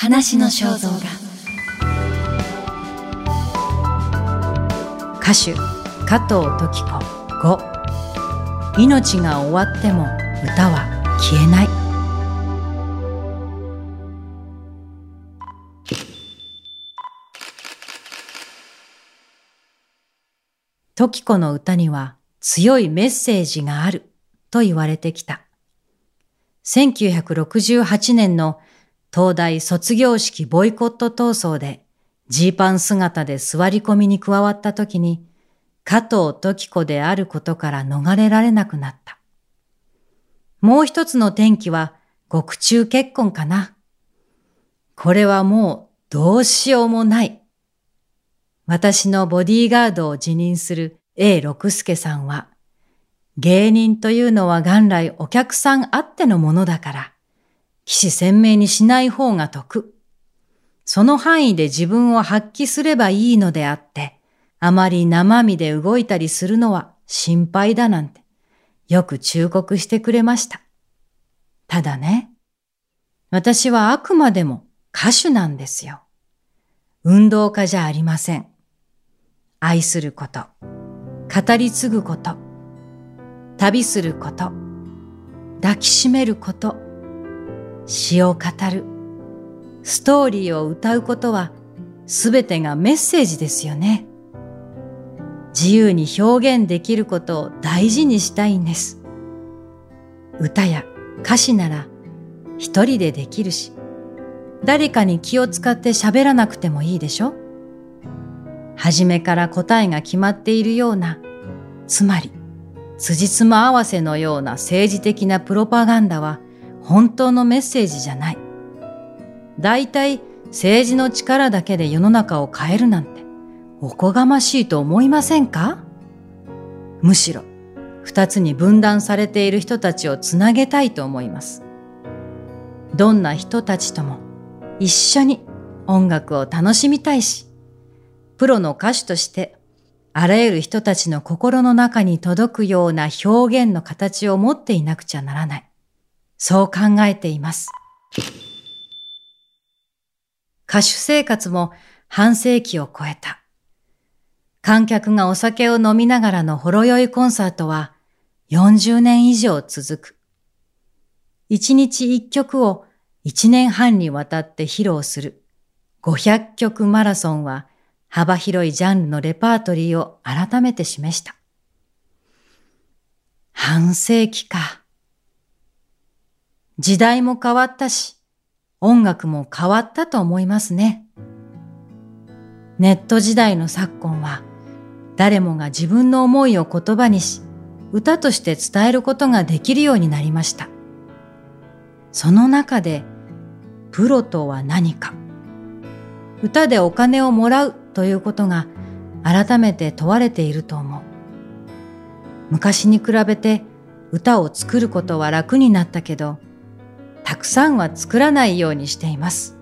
話の肖像画。歌手加藤時子。5命が終わっても歌は消えない。時子の歌には強いメッセージがあると言われてきた。1968年の東大卒業式ボイコット闘争でジーパン姿で座り込みに加わった時に加藤時子であることから逃れられなくなった。もう一つの転機は獄中結婚かな。これはもうどうしようもない。私のボディーガードを辞任する A 六助さんは、芸人というのは元来お客さんあってのものだから、騎士鮮明にしない方が得。その範囲で自分を発揮すればいいのであって、あまり生身で動いたりするのは心配だなんて、よく忠告してくれました。ただね、私はあくまでも歌手なんですよ。運動家じゃありません。愛すること、語り継ぐこと、旅すること、抱きしめること、詩を語る、ストーリーを歌うことはすべてがメッセージですよね。自由に表現できることを大事にしたいんです。歌や歌詞なら一人でできるし、誰かに気を使って喋らなくてもいいでしょ初めから答えが決まっているような、つまり、辻褄合わせのような政治的なプロパガンダは本当のメッセージじゃない。大体政治の力だけで世の中を変えるなんておこがましいと思いませんか？むしろ二つに分断されている人たちをつなげたいと思います。どんな人たちとも一緒に音楽を楽しみたいし、プロの歌手としてあらゆる人たちの心の中に届くような表現の形を持っていなくちゃならない。そう考えています。歌手生活も半世紀を超えた。観客がお酒を飲みながらのほろ酔いコンサートは40年以上続く。一日一曲を一年半にわたって披露する500曲マラソンは幅広いジャンルのレパートリーを改めて示した。半世紀か。時代も変わったし、音楽も変わったと思いますね。ネット時代の昨今は、誰もが自分の思いを言葉にし、歌として伝えることができるようになりました。その中で、プロとは何か。歌でお金をもらうということが改めて問われていると思う。昔に比べて歌を作ることは楽になったけど、くさんは作らないようにしています。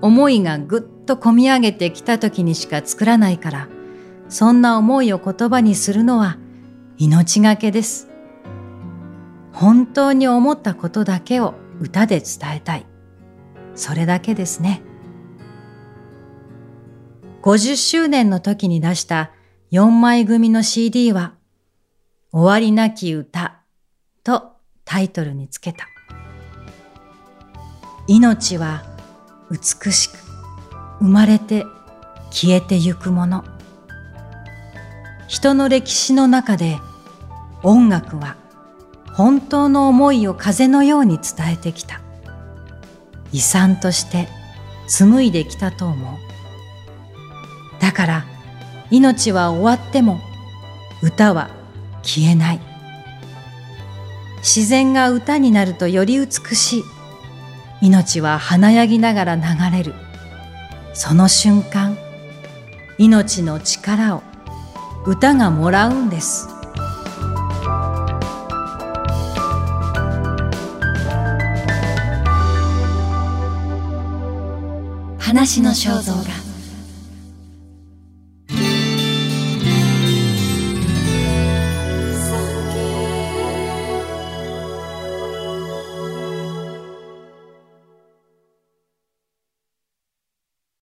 思いがぐっと込み上げてきた時にしか作らないから、そんな思いを言葉にするのは命がけです。本当に思ったことだけを歌で伝えたい。それだけですね。50周年の時に出した4枚組の CD は、終わりなき歌とタイトルにつけた。命は美しく生まれて消えてゆくもの。人の歴史の中で音楽は本当の思いを風のように伝えてきた。遺産として紡いできたと思う。だから命は終わっても歌は消えない。自然が歌になるとより美しい。命は華やぎながら流れる。その瞬間命の力を歌がもらうんです。話の肖像画。